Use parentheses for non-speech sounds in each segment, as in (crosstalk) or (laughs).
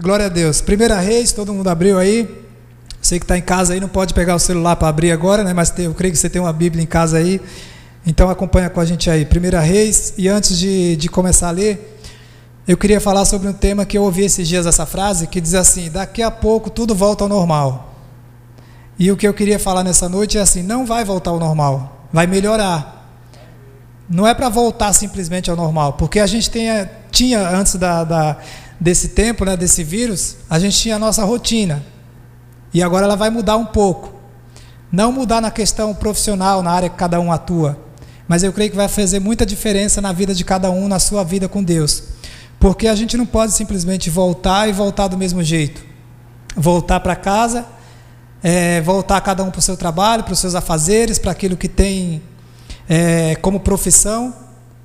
Glória a Deus. Primeira Reis, todo mundo abriu aí. Você que está em casa aí não pode pegar o celular para abrir agora, né? Mas eu creio que você tem uma Bíblia em casa aí. Então acompanha com a gente aí. Primeira Reis. E antes de, de começar a ler, eu queria falar sobre um tema que eu ouvi esses dias essa frase que diz assim: daqui a pouco tudo volta ao normal. E o que eu queria falar nessa noite é assim: não vai voltar ao normal, vai melhorar. Não é para voltar simplesmente ao normal, porque a gente tem, tinha antes da, da, desse tempo, né, desse vírus, a gente tinha a nossa rotina. E agora ela vai mudar um pouco. Não mudar na questão profissional, na área que cada um atua, mas eu creio que vai fazer muita diferença na vida de cada um, na sua vida com Deus. Porque a gente não pode simplesmente voltar e voltar do mesmo jeito. Voltar para casa, é, voltar cada um para o seu trabalho, para os seus afazeres, para aquilo que tem é, como profissão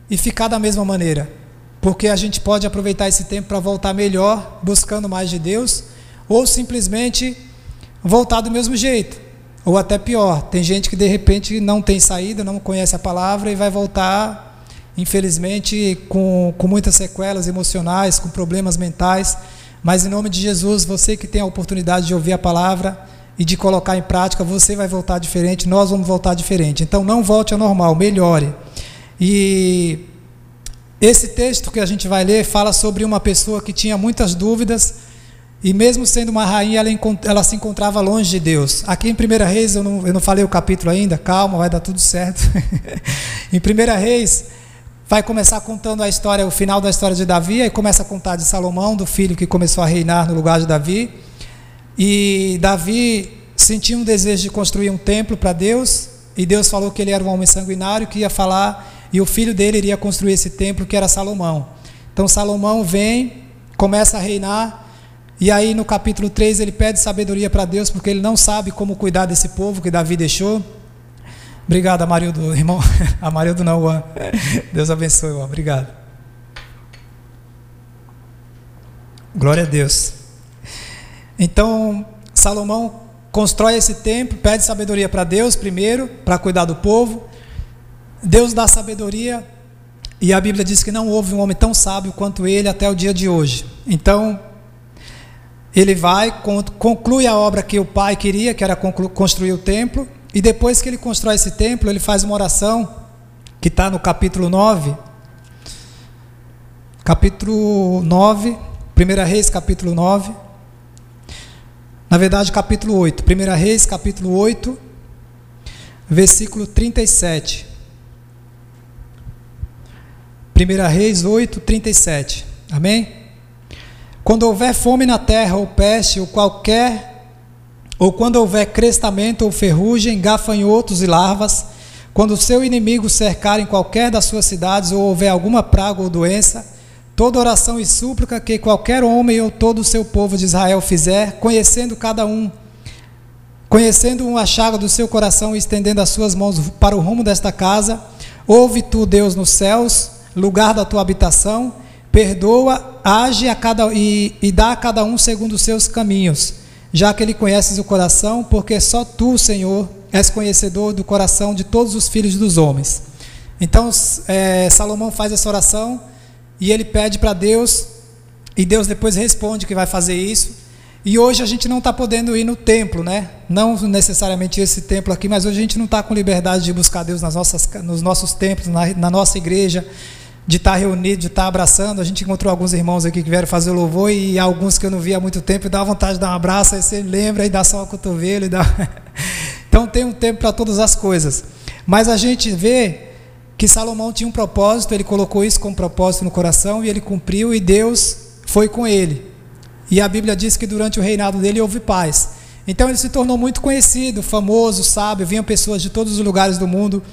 e ficar da mesma maneira. Porque a gente pode aproveitar esse tempo para voltar melhor, buscando mais de Deus, ou simplesmente voltar do mesmo jeito, ou até pior. Tem gente que de repente não tem saída, não conhece a palavra e vai voltar, infelizmente, com, com muitas sequelas emocionais, com problemas mentais. Mas em nome de Jesus, você que tem a oportunidade de ouvir a palavra e de colocar em prática, você vai voltar diferente, nós vamos voltar diferente. Então não volte ao normal, melhore. E esse texto que a gente vai ler fala sobre uma pessoa que tinha muitas dúvidas e mesmo sendo uma rainha, ela, ela, se encontrava longe de Deus. Aqui em 1 Reis, eu não, eu não falei o capítulo ainda, calma, vai dar tudo certo. (laughs) em 1 Reis, vai começar contando a história, o final da história de Davi, e começa a contar de Salomão, do filho que começou a reinar no lugar de Davi. E Davi sentiu um desejo de construir um templo para Deus, e Deus falou que ele era um homem sanguinário que ia falar, e o filho dele iria construir esse templo, que era Salomão. Então Salomão vem, começa a reinar, e aí no capítulo 3 ele pede sabedoria para Deus, porque ele não sabe como cuidar desse povo que Davi deixou. Obrigado, Amarildo, irmão. (laughs) Amarildo não, Juan. Deus abençoe, Juan. Obrigado. Glória a Deus. Então, Salomão constrói esse templo, pede sabedoria para Deus primeiro, para cuidar do povo. Deus dá sabedoria, e a Bíblia diz que não houve um homem tão sábio quanto ele até o dia de hoje. Então, ele vai, conclui a obra que o pai queria, que era construir o templo, e depois que ele constrói esse templo, ele faz uma oração, que está no capítulo 9. Capítulo 9, 1 Reis, capítulo 9. Na verdade, capítulo 8. 1 Reis, capítulo 8, versículo 37. 1 Reis 8, 37. Amém? Quando houver fome na terra, ou peste, ou qualquer, ou quando houver crestamento ou ferrugem, gafanhotos e larvas, quando o seu inimigo cercar em qualquer das suas cidades, ou houver alguma praga ou doença, toda oração e súplica que qualquer homem ou todo o seu povo de Israel fizer, conhecendo cada um, conhecendo um achago do seu coração e estendendo as suas mãos para o rumo desta casa, ouve tu, Deus, nos céus, lugar da tua habitação, Perdoa, age a cada, e, e dá a cada um segundo os seus caminhos, já que ele conheces o coração, porque só tu, Senhor, és conhecedor do coração de todos os filhos dos homens. Então, é, Salomão faz essa oração e ele pede para Deus, e Deus depois responde que vai fazer isso. E hoje a gente não está podendo ir no templo, né? Não necessariamente esse templo aqui, mas hoje a gente não está com liberdade de buscar Deus nas nossas, nos nossos templos, na, na nossa igreja de estar reunido, de estar abraçando. A gente encontrou alguns irmãos aqui que vieram fazer o louvor e alguns que eu não via há muito tempo, e dá vontade de dar um abraço, aí você lembra e dá só o cotovelo. Dá... (laughs) então tem um tempo para todas as coisas. Mas a gente vê que Salomão tinha um propósito, ele colocou isso como propósito no coração e ele cumpriu e Deus foi com ele. E a Bíblia diz que durante o reinado dele houve paz. Então ele se tornou muito conhecido, famoso, sábio, vinham pessoas de todos os lugares do mundo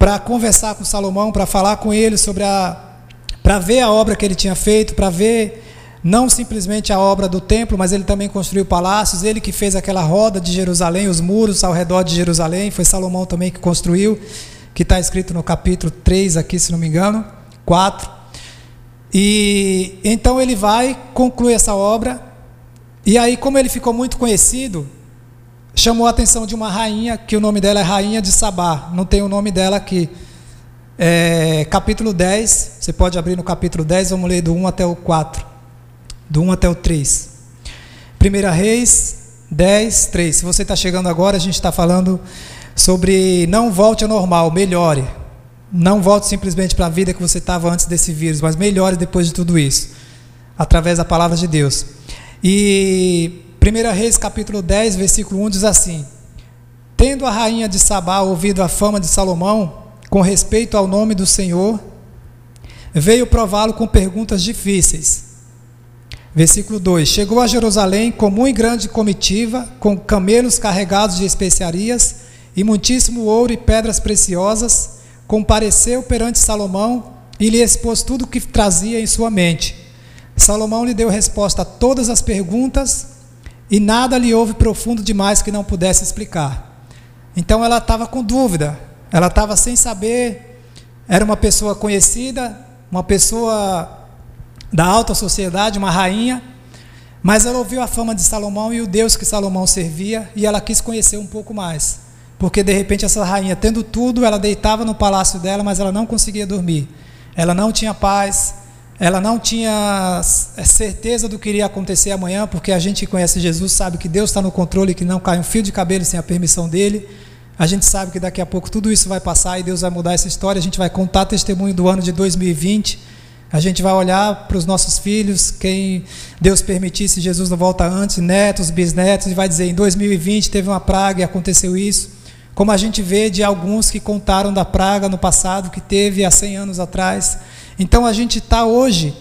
para conversar com Salomão, para falar com ele sobre a. para ver a obra que ele tinha feito, para ver não simplesmente a obra do templo, mas ele também construiu palácios, ele que fez aquela roda de Jerusalém, os muros ao redor de Jerusalém, foi Salomão também que construiu, que está escrito no capítulo 3 aqui, se não me engano, 4. E então ele vai, conclui essa obra, e aí, como ele ficou muito conhecido, chamou a atenção de uma rainha, que o nome dela é Rainha de Sabá, não tem o nome dela aqui. É, capítulo 10, você pode abrir no capítulo 10, vamos ler do 1 até o 4. do 1 até o 3. 1 Reis 10, 3. Se você está chegando agora, a gente está falando sobre não volte ao normal, melhore. Não volte simplesmente para a vida que você estava antes desse vírus, mas melhore depois de tudo isso, através da palavra de Deus. E 1 Reis capítulo 10, versículo 1 diz assim: Tendo a rainha de Sabá ouvido a fama de Salomão com respeito ao nome do Senhor, veio prová-lo com perguntas difíceis. Versículo 2: Chegou a Jerusalém com muito grande comitiva, com camelos carregados de especiarias e muitíssimo ouro e pedras preciosas compareceu perante Salomão e lhe expôs tudo o que trazia em sua mente. Salomão lhe deu resposta a todas as perguntas e nada lhe houve profundo demais que não pudesse explicar. Então ela estava com dúvida, ela estava sem saber, era uma pessoa conhecida, uma pessoa da alta sociedade, uma rainha, mas ela ouviu a fama de Salomão e o Deus que Salomão servia e ela quis conhecer um pouco mais. Porque de repente essa rainha, tendo tudo, ela deitava no palácio dela, mas ela não conseguia dormir. Ela não tinha paz, ela não tinha certeza do que iria acontecer amanhã, porque a gente que conhece Jesus sabe que Deus está no controle, que não cai um fio de cabelo sem a permissão dele. A gente sabe que daqui a pouco tudo isso vai passar e Deus vai mudar essa história. A gente vai contar testemunho do ano de 2020. A gente vai olhar para os nossos filhos, quem Deus permitisse, Jesus não volta antes, netos, bisnetos, e vai dizer: em 2020 teve uma praga e aconteceu isso como a gente vê de alguns que contaram da praga no passado que teve há 100 anos atrás. Então a gente está hoje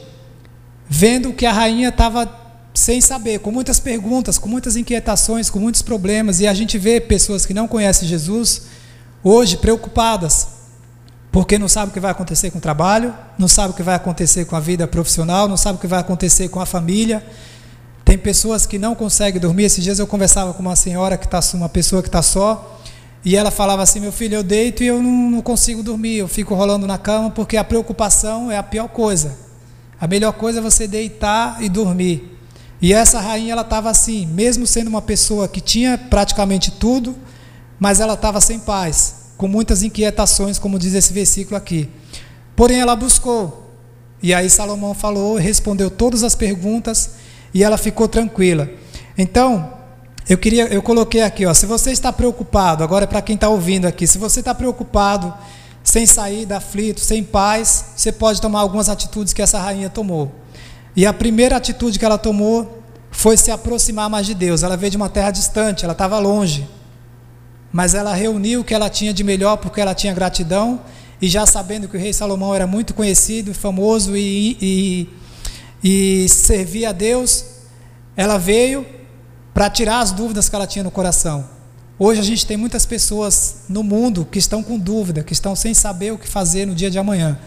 vendo que a rainha estava sem saber, com muitas perguntas, com muitas inquietações, com muitos problemas, e a gente vê pessoas que não conhecem Jesus hoje preocupadas, porque não sabe o que vai acontecer com o trabalho, não sabe o que vai acontecer com a vida profissional, não sabe o que vai acontecer com a família. Tem pessoas que não conseguem dormir. Esses dias eu conversava com uma senhora que está, uma pessoa que está só, e ela falava assim: Meu filho, eu deito e eu não, não, consigo dormir, eu fico rolando na cama porque a preocupação é a pior coisa. A melhor coisa é você deitar e dormir. E essa rainha, ela estava assim, mesmo sendo uma pessoa que tinha praticamente tudo, mas ela estava sem paz, com muitas inquietações, como diz esse versículo aqui. Porém, ela buscou. E aí Salomão falou, respondeu todas as perguntas e ela ficou tranquila. Então, eu queria, eu coloquei aqui, ó, se você está preocupado, agora é para quem está ouvindo aqui, se você está preocupado, sem saída, aflito, sem paz, você pode tomar algumas atitudes que essa rainha tomou. E a primeira atitude que ela tomou foi se aproximar mais de Deus. Ela veio de uma terra distante, ela estava longe. Mas ela reuniu o que ela tinha de melhor porque ela tinha gratidão e já sabendo que o rei Salomão era muito conhecido, famoso e, e, e servia a Deus, ela veio para tirar as dúvidas que ela tinha no coração. Hoje a gente tem muitas pessoas no mundo que estão com dúvida, que estão sem saber o que fazer no dia de amanhã.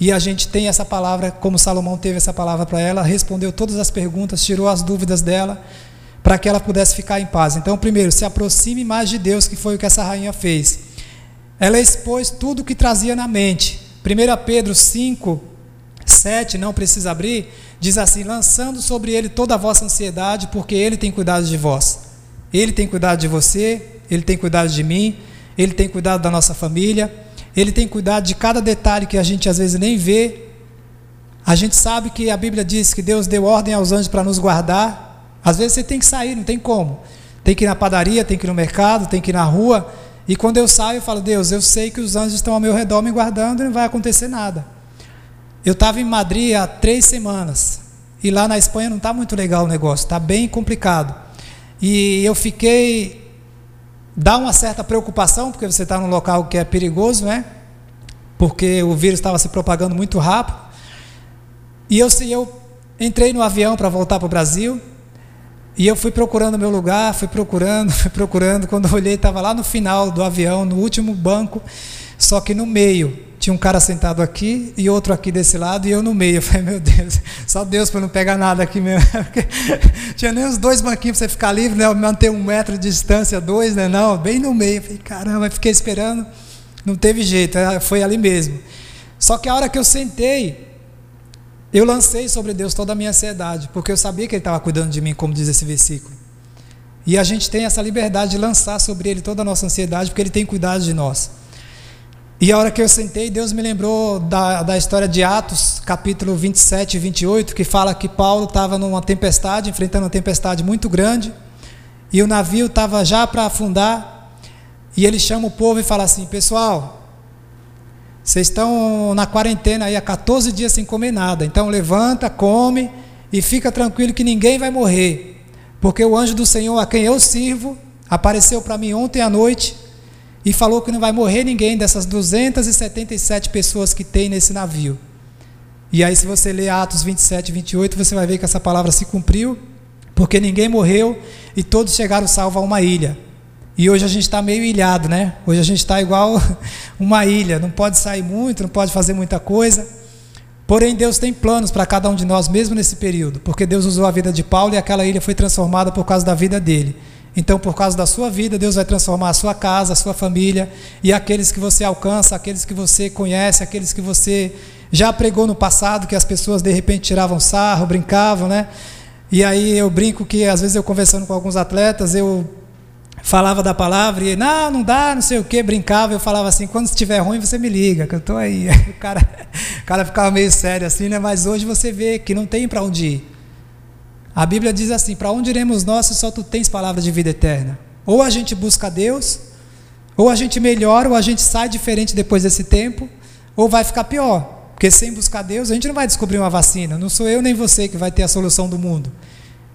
E a gente tem essa palavra, como Salomão teve essa palavra para ela, respondeu todas as perguntas, tirou as dúvidas dela, para que ela pudesse ficar em paz. Então, primeiro, se aproxime mais de Deus, que foi o que essa rainha fez. Ela expôs tudo o que trazia na mente. 1 Pedro 5, 7, não precisa abrir, diz assim: lançando sobre ele toda a vossa ansiedade, porque ele tem cuidado de vós. Ele tem cuidado de você, ele tem cuidado de mim, ele tem cuidado da nossa família, ele tem cuidado de cada detalhe que a gente às vezes nem vê. A gente sabe que a Bíblia diz que Deus deu ordem aos anjos para nos guardar. Às vezes você tem que sair, não tem como. Tem que ir na padaria, tem que ir no mercado, tem que ir na rua. E quando eu saio, eu falo: Deus, eu sei que os anjos estão ao meu redor me guardando e não vai acontecer nada. Eu estava em Madrid há três semanas e lá na Espanha não está muito legal o negócio, está bem complicado. E eu fiquei. dá uma certa preocupação, porque você está num local que é perigoso, né? Porque o vírus estava se propagando muito rápido. E eu, eu entrei no avião para voltar para o Brasil. E eu fui procurando meu lugar, fui procurando, (laughs) fui procurando. Quando olhei, estava lá no final do avião, no último banco, só que no meio tinha um cara sentado aqui e outro aqui desse lado e eu no meio. (laughs) Eu falei, meu Deus, só Deus para não pegar nada aqui mesmo. (laughs) tinha nem os dois banquinhos para você ficar livre, né? manter um metro de distância, dois, né? Não, bem no meio. Eu falei, caramba, fiquei esperando, não teve jeito, é, foi ali mesmo. Só que a hora que eu sentei, eu lancei sobre Deus toda a minha ansiedade, porque eu sabia que Ele estava cuidando de mim, como diz esse versículo. E a gente tem essa liberdade de lançar sobre Ele toda a nossa ansiedade, porque Ele tem cuidado de nós. E a hora que eu sentei, Deus me lembrou da, da história de Atos, capítulo 27 e 28, que fala que Paulo estava numa tempestade, enfrentando uma tempestade muito grande, e o navio estava já para afundar, e ele chama o povo e fala assim: Pessoal, vocês estão na quarentena aí há 14 dias sem comer nada, então levanta, come e fica tranquilo que ninguém vai morrer, porque o anjo do Senhor a quem eu sirvo apareceu para mim ontem à noite e falou que não vai morrer ninguém dessas 277 pessoas que tem nesse navio. E aí, se você ler Atos 27 e 28, você vai ver que essa palavra se cumpriu, porque ninguém morreu e todos chegaram salvos a uma ilha. E hoje a gente está meio ilhado, né? Hoje a gente está igual (laughs) uma ilha, não pode sair muito, não pode fazer muita coisa. Porém, Deus tem planos para cada um de nós, mesmo nesse período, porque Deus usou a vida de Paulo e aquela ilha foi transformada por causa da vida dele. Então, por causa da sua vida, Deus vai transformar a sua casa, a sua família e aqueles que você alcança, aqueles que você conhece, aqueles que você já pregou no passado, que as pessoas de repente tiravam sarro, brincavam, né? E aí eu brinco que às vezes eu conversando com alguns atletas, eu falava da palavra e não, não dá, não sei o que, brincava, eu falava assim, quando estiver ruim você me liga, que eu estou aí. (laughs) O cara, o cara ficava meio sério assim, né? Mas hoje você vê que não tem para onde ir. A Bíblia diz assim: Para onde iremos nós se só tu tens palavra de vida eterna? Ou a gente busca Deus, ou a gente melhora, ou a gente sai diferente depois desse tempo, ou vai ficar pior. Porque sem buscar Deus, a gente não vai descobrir uma vacina. Não sou eu nem você que vai ter a solução do mundo.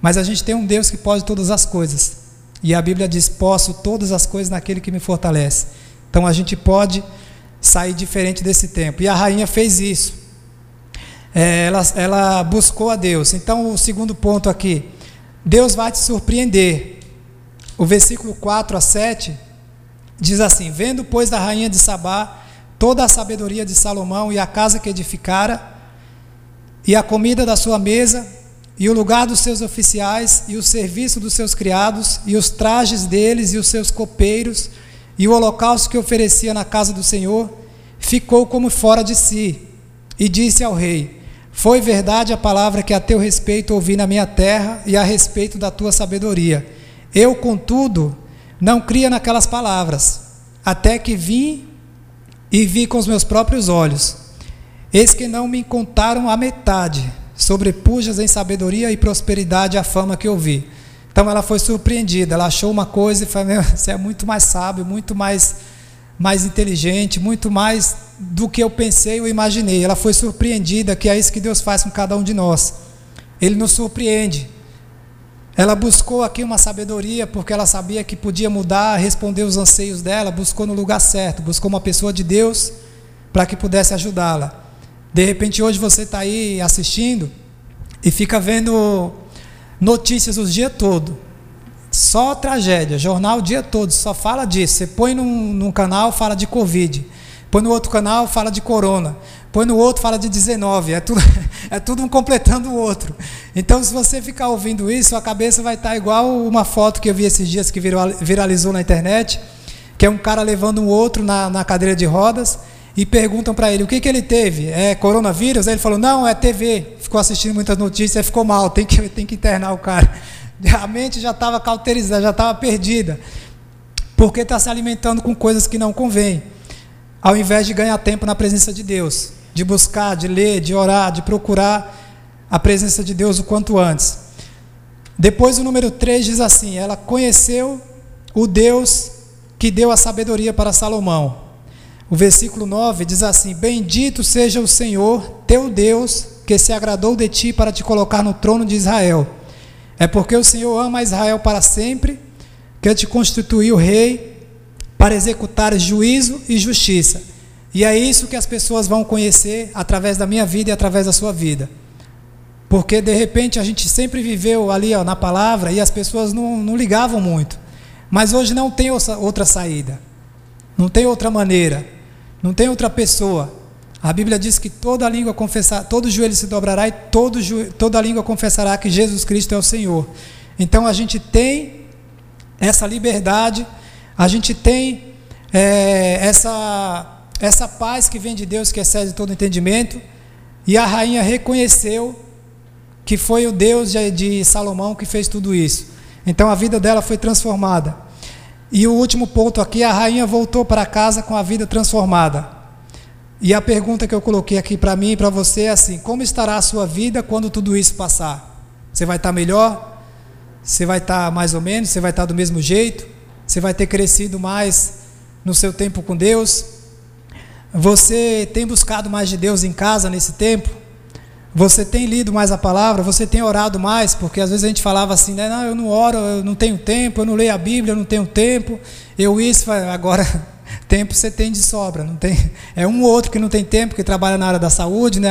Mas a gente tem um Deus que pode todas as coisas. E a Bíblia diz: Posso todas as coisas naquele que me fortalece. Então a gente pode sair diferente desse tempo. E a rainha fez isso é, ela, ela buscou a Deus. Então, o segundo ponto aqui, Deus vai te surpreender. O versículo 4 a 7 diz assim: Vendo, pois, da rainha de Sabá toda a sabedoria de Salomão e a casa que edificara, e a comida da sua mesa, e o lugar dos seus oficiais, e o serviço dos seus criados, e os trajes deles e os seus copeiros, e o holocausto que oferecia na casa do Senhor, ficou como fora de si, e disse ao rei: foi verdade a palavra que a teu respeito ouvi na minha terra e a respeito da tua sabedoria. Eu, contudo, não cria naquelas palavras, até que vim e vi com os meus próprios olhos. Eis que não me contaram a metade, sobrepujas em sabedoria e prosperidade a fama que ouvi. Então ela foi surpreendida, ela achou uma coisa e falou: Você é muito mais sábio, muito mais, mais inteligente, muito mais do que eu pensei ou imaginei. Ela foi surpreendida, que é isso que Deus faz com cada um de nós. Ele nos surpreende. Ela buscou aqui uma sabedoria porque ela sabia que podia mudar, responder os anseios dela, buscou no lugar certo, buscou uma pessoa de Deus para que pudesse ajudá-la. De repente, hoje você está aí assistindo e fica vendo notícias o dia todo. Só tragédia, jornal o dia todo, só fala disso. Você põe num, num canal, fala de Covid. Põe no outro canal, fala de corona. Põe no outro, fala de 19. É tudo, (laughs) é tudo um completando o outro. Então, se você ficar ouvindo isso, a cabeça vai estar igual uma foto que eu vi esses dias que viralizou na internet, que é um cara levando um outro na, na cadeira de rodas e perguntam para ele o que, que ele teve. É coronavírus? Aí ele falou, não, é TV. Ficou assistindo muitas notícias, ficou mal, tem que, tem que internar o cara. (laughs) A mente já estava cauterizada, já estava perdida. Porque está se alimentando com coisas que não convêm ao invés de ganhar tempo na presença de Deus, de buscar, de ler, de orar, de procurar a presença de Deus o quanto antes. Depois o número 3 diz assim: ela conheceu o Deus que deu a sabedoria para Salomão. O versículo 9 diz assim: Bendito seja o Senhor, teu Deus, que se agradou de ti para te colocar no trono de Israel. É porque o Senhor ama Israel para sempre, que te constituiu rei para executar juízo e justiça. E é isso que as pessoas vão conhecer através da minha vida e através da sua vida. Porque de repente a gente sempre viveu ali ó, na palavra e as pessoas não, não ligavam muito. Mas hoje não tem outra saída. Não tem outra maneira. Não tem outra pessoa. A Bíblia diz que toda língua confessar, todo joelho se dobrará e todo, toda língua confessará que Jesus Cristo é o Senhor. Então a gente tem essa liberdade a gente tem é, essa, essa paz que vem de Deus, que excede todo entendimento, e a rainha reconheceu que foi o Deus de, de Salomão que fez tudo isso. Então a vida dela foi transformada. E o último ponto aqui, a rainha voltou para casa com a vida transformada. E a pergunta que eu coloquei aqui para mim e para você é assim: como estará a sua vida quando tudo isso passar? Você vai estar tá melhor? Você vai estar tá mais ou menos? Você vai estar tá do mesmo jeito? Você vai ter crescido mais no seu tempo com Deus? Você tem buscado mais de Deus em casa nesse tempo? Você tem lido mais a palavra? Você tem orado mais? Porque às vezes a gente falava assim, né? Não, eu não oro, eu não tenho tempo, eu não leio a Bíblia, eu não tenho tempo. Eu isso, agora tempo você tem de sobra, não tem. É um ou outro que não tem tempo, que trabalha na área da saúde, né?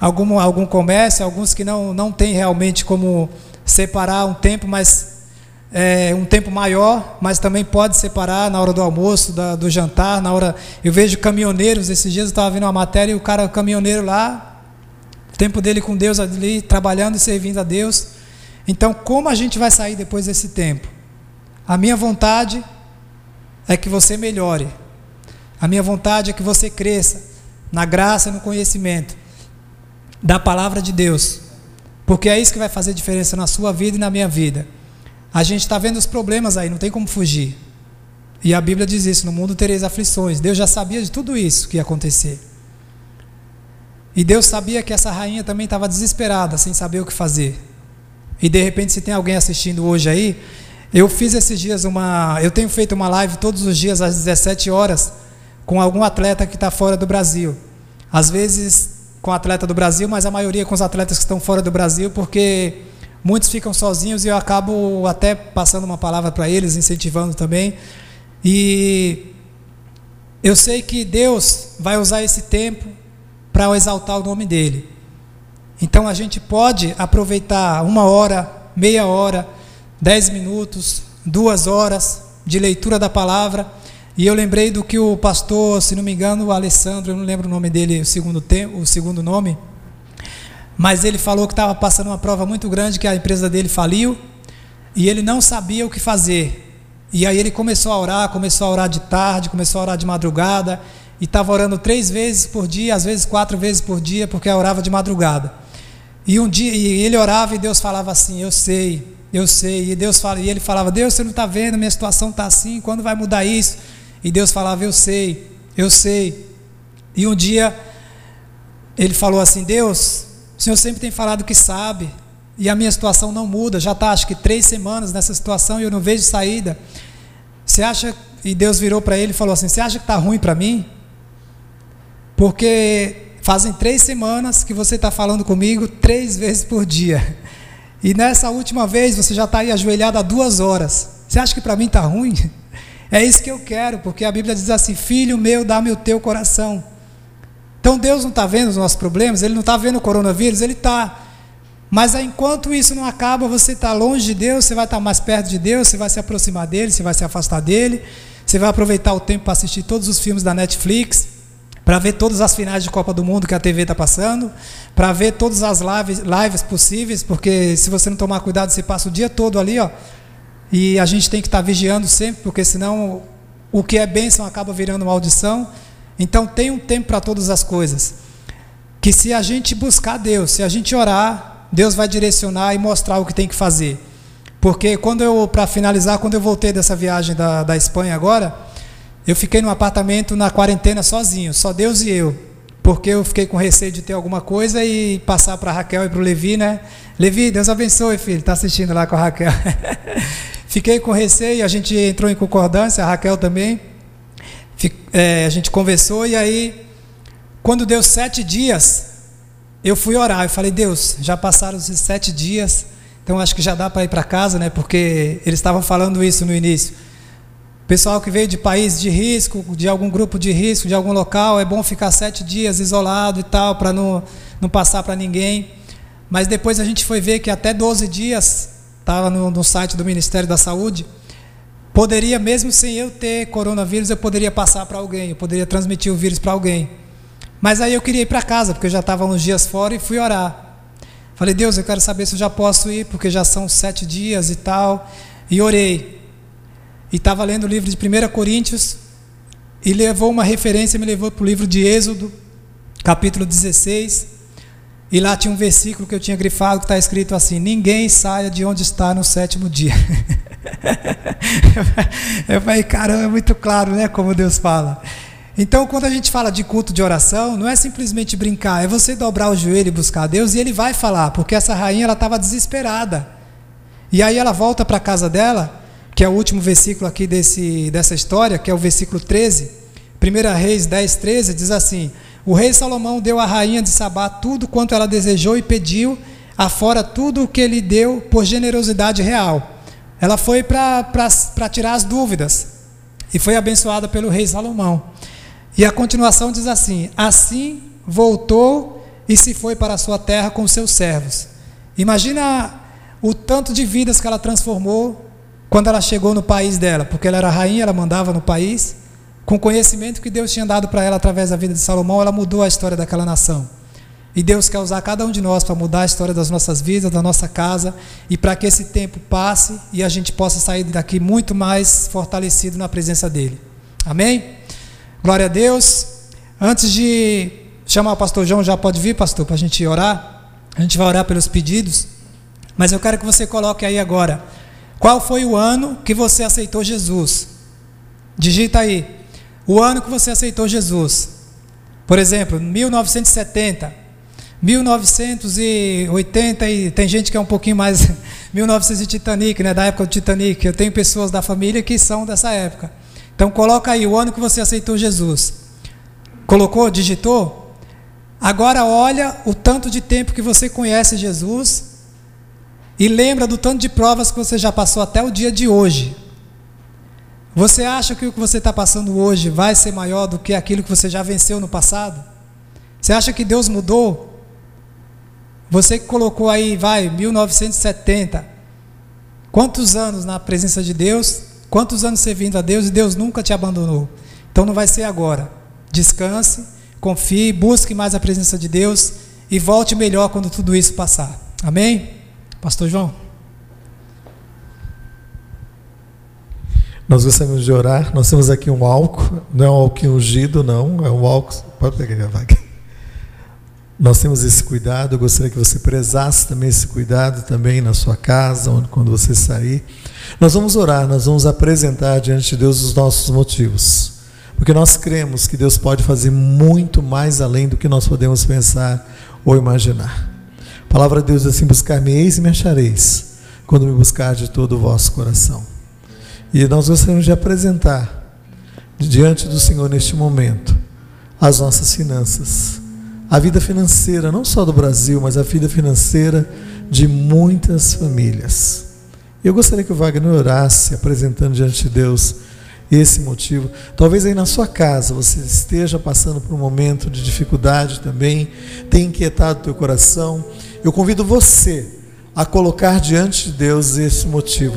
Algum, algum comércio, alguns que não, não tem realmente como separar um tempo, mas é, um tempo maior, mas também pode separar na hora do almoço, da, do jantar, na hora. Eu vejo caminhoneiros, esses dias eu estava vendo uma matéria e o cara, caminhoneiro lá, o tempo dele com Deus ali, trabalhando e servindo a Deus. Então, como a gente vai sair depois desse tempo? A minha vontade é que você melhore. A minha vontade é que você cresça na graça e no conhecimento da palavra de Deus. Porque é isso que vai fazer diferença na sua vida e na minha vida. A gente está vendo os problemas aí, não tem como fugir. E a Bíblia diz isso: no mundo tereis aflições. Deus já sabia de tudo isso que ia acontecer. E Deus sabia que essa rainha também estava desesperada, sem saber o que fazer. E de repente, se tem alguém assistindo hoje aí, eu fiz esses dias uma. Eu tenho feito uma live todos os dias às 17 horas com algum atleta que está fora do Brasil. Às vezes com atleta do Brasil, mas a maioria com os atletas que estão fora do Brasil, porque muitos ficam sozinhos e eu acabo até passando uma palavra para eles, incentivando também. E eu sei que Deus vai usar esse tempo para exaltar o nome dele. Então a gente pode aproveitar uma hora, meia hora, dez minutos, duas horas de leitura da palavra. E eu lembrei do que o pastor, se não me engano, o Alessandro, eu não lembro o nome dele, o segundo, o segundo nome, mas ele falou que estava passando uma prova muito grande, que a empresa dele faliu, e ele não sabia o que fazer. E aí ele começou a orar, começou a orar de tarde, começou a orar de madrugada, e estava orando três vezes por dia, às vezes quatro vezes por dia, porque orava de madrugada. E um dia e ele orava e Deus falava assim: Eu sei, eu sei. E Deus fala, e ele falava: Deus, você não está vendo, minha situação está assim, quando vai mudar isso? E Deus falava: Eu sei, eu sei. E um dia ele falou assim: Deus, o Senhor sempre tem falado que sabe, e a minha situação não muda. Já está acho que três semanas nessa situação e eu não vejo saída. Você acha? E Deus virou para ele e falou assim: Você acha que está ruim para mim? Porque fazem três semanas que você está falando comigo três vezes por dia. E nessa última vez você já está aí ajoelhado há duas horas. Você acha que para mim está ruim? É isso que eu quero, porque a Bíblia diz assim: Filho meu, dá-me o teu coração. Então Deus não está vendo os nossos problemas, Ele não está vendo o coronavírus, Ele está. Mas enquanto isso não acaba, você está longe de Deus, você vai estar tá mais perto de Deus, você vai se aproximar dele, você vai se afastar dele, você vai aproveitar o tempo para assistir todos os filmes da Netflix, para ver todas as finais de Copa do Mundo que a TV está passando, para ver todas as lives, lives possíveis, porque se você não tomar cuidado, você passa o dia todo ali, ó. E a gente tem que estar tá vigiando sempre, porque senão o que é bênção acaba virando maldição. Então tem um tempo para todas as coisas. Que se a gente buscar Deus, se a gente orar, Deus vai direcionar e mostrar o que tem que fazer. Porque quando eu, para finalizar, quando eu voltei dessa viagem da, da Espanha agora, eu fiquei num apartamento na quarentena sozinho, só Deus e eu. Porque eu fiquei com receio de ter alguma coisa e passar para Raquel e para o Levi, né? Levi, Deus abençoe, filho. Está assistindo lá com a Raquel. (laughs) fiquei com receio, a gente entrou em concordância, a Raquel também. É, a gente conversou e aí, quando deu sete dias, eu fui orar. Eu falei, Deus, já passaram esses sete dias, então acho que já dá para ir para casa, né? Porque eles estavam falando isso no início. Pessoal que veio de país de risco, de algum grupo de risco, de algum local, é bom ficar sete dias isolado e tal, para não, não passar para ninguém. Mas depois a gente foi ver que até 12 dias, estava no, no site do Ministério da Saúde, poderia, mesmo sem eu ter coronavírus, eu poderia passar para alguém, eu poderia transmitir o vírus para alguém. Mas aí eu queria ir para casa, porque eu já estava uns dias fora e fui orar. Falei, Deus, eu quero saber se eu já posso ir, porque já são sete dias e tal. E orei e estava lendo o livro de 1 Coríntios e levou uma referência, me levou para o livro de Êxodo, capítulo 16. E lá tinha um versículo que eu tinha grifado que está escrito assim: Ninguém saia de onde está no sétimo dia. (laughs) eu falei, caramba, é muito claro, né? Como Deus fala. Então, quando a gente fala de culto de oração, não é simplesmente brincar, é você dobrar o joelho e buscar Deus e ele vai falar, porque essa rainha ela estava desesperada. E aí ela volta para a casa dela, que é o último versículo aqui desse, dessa história, que é o versículo 13. 1 Reis 10, 13 diz assim: O rei Salomão deu à rainha de Sabá tudo quanto ela desejou e pediu, afora tudo o que ele deu por generosidade real. Ela foi para tirar as dúvidas e foi abençoada pelo rei Salomão. E a continuação diz assim: Assim voltou e se foi para a sua terra com seus servos. Imagina o tanto de vidas que ela transformou quando ela chegou no país dela, porque ela era rainha, ela mandava no país. Com o conhecimento que Deus tinha dado para ela através da vida de Salomão, ela mudou a história daquela nação. E Deus quer usar cada um de nós para mudar a história das nossas vidas, da nossa casa, e para que esse tempo passe e a gente possa sair daqui muito mais fortalecido na presença dEle. Amém? Glória a Deus. Antes de chamar o pastor João, já pode vir, pastor, para a gente orar. A gente vai orar pelos pedidos. Mas eu quero que você coloque aí agora. Qual foi o ano que você aceitou Jesus? Digita aí. O ano que você aceitou Jesus. Por exemplo, 1970, 1980 e tem gente que é um pouquinho mais (laughs) 1900 e Titanic, né, da época do Titanic. Eu tenho pessoas da família que são dessa época. Então coloca aí o ano que você aceitou Jesus. Colocou, digitou? Agora olha o tanto de tempo que você conhece Jesus e lembra do tanto de provas que você já passou até o dia de hoje. Você acha que o que você está passando hoje vai ser maior do que aquilo que você já venceu no passado? Você acha que Deus mudou? Você que colocou aí, vai, 1970. Quantos anos na presença de Deus? Quantos anos servindo a Deus e Deus nunca te abandonou? Então não vai ser agora. Descanse, confie, busque mais a presença de Deus e volte melhor quando tudo isso passar. Amém? Pastor João. Nós gostaríamos de orar. Nós temos aqui um álcool, não é um álcool ungido, não, é um álcool. Pode pegar a vaga. Nós temos esse cuidado. Eu gostaria que você prezasse também esse cuidado também na sua casa, onde, quando você sair. Nós vamos orar, nós vamos apresentar diante de Deus os nossos motivos. Porque nós cremos que Deus pode fazer muito mais além do que nós podemos pensar ou imaginar. A palavra de Deus diz assim: Buscar-me-eis e me achareis, quando me buscar de todo o vosso coração. E nós gostaríamos de apresentar diante do Senhor neste momento as nossas finanças, a vida financeira, não só do Brasil, mas a vida financeira de muitas famílias. Eu gostaria que o Wagner orasse, apresentando diante de Deus esse motivo. Talvez aí na sua casa você esteja passando por um momento de dificuldade também, tenha inquietado o teu coração. Eu convido você a colocar diante de Deus esse motivo,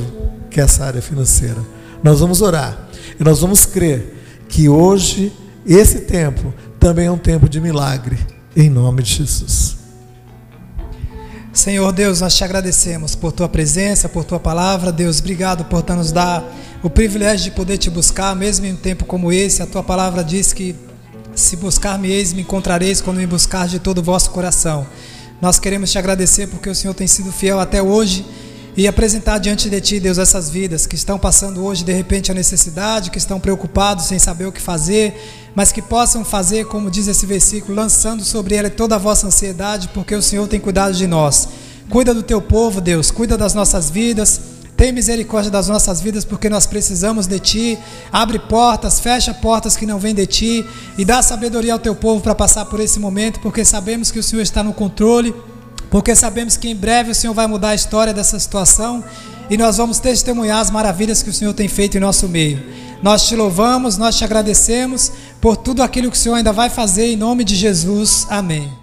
que é essa área financeira. Nós vamos orar e nós vamos crer que hoje, esse tempo, também é um tempo de milagre, em nome de Jesus. Senhor Deus, nós te agradecemos por tua presença, por tua palavra. Deus, obrigado por nos dar o privilégio de poder te buscar, mesmo em um tempo como esse. A tua palavra diz que se buscar-me-eis, me encontrareis quando me buscar de todo o vosso coração. Nós queremos te agradecer porque o Senhor tem sido fiel até hoje e apresentar diante de ti, Deus, essas vidas que estão passando hoje de repente a necessidade, que estão preocupados sem saber o que fazer, mas que possam fazer, como diz esse versículo, lançando sobre ela toda a vossa ansiedade, porque o Senhor tem cuidado de nós. Cuida do teu povo, Deus, cuida das nossas vidas. Tem misericórdia das nossas vidas, porque nós precisamos de Ti. Abre portas, fecha portas que não vêm de Ti e dá sabedoria ao Teu povo para passar por esse momento, porque sabemos que o Senhor está no controle porque sabemos que em breve o Senhor vai mudar a história dessa situação e nós vamos testemunhar as maravilhas que o Senhor tem feito em nosso meio. Nós te louvamos, nós te agradecemos por tudo aquilo que o Senhor ainda vai fazer em nome de Jesus. Amém.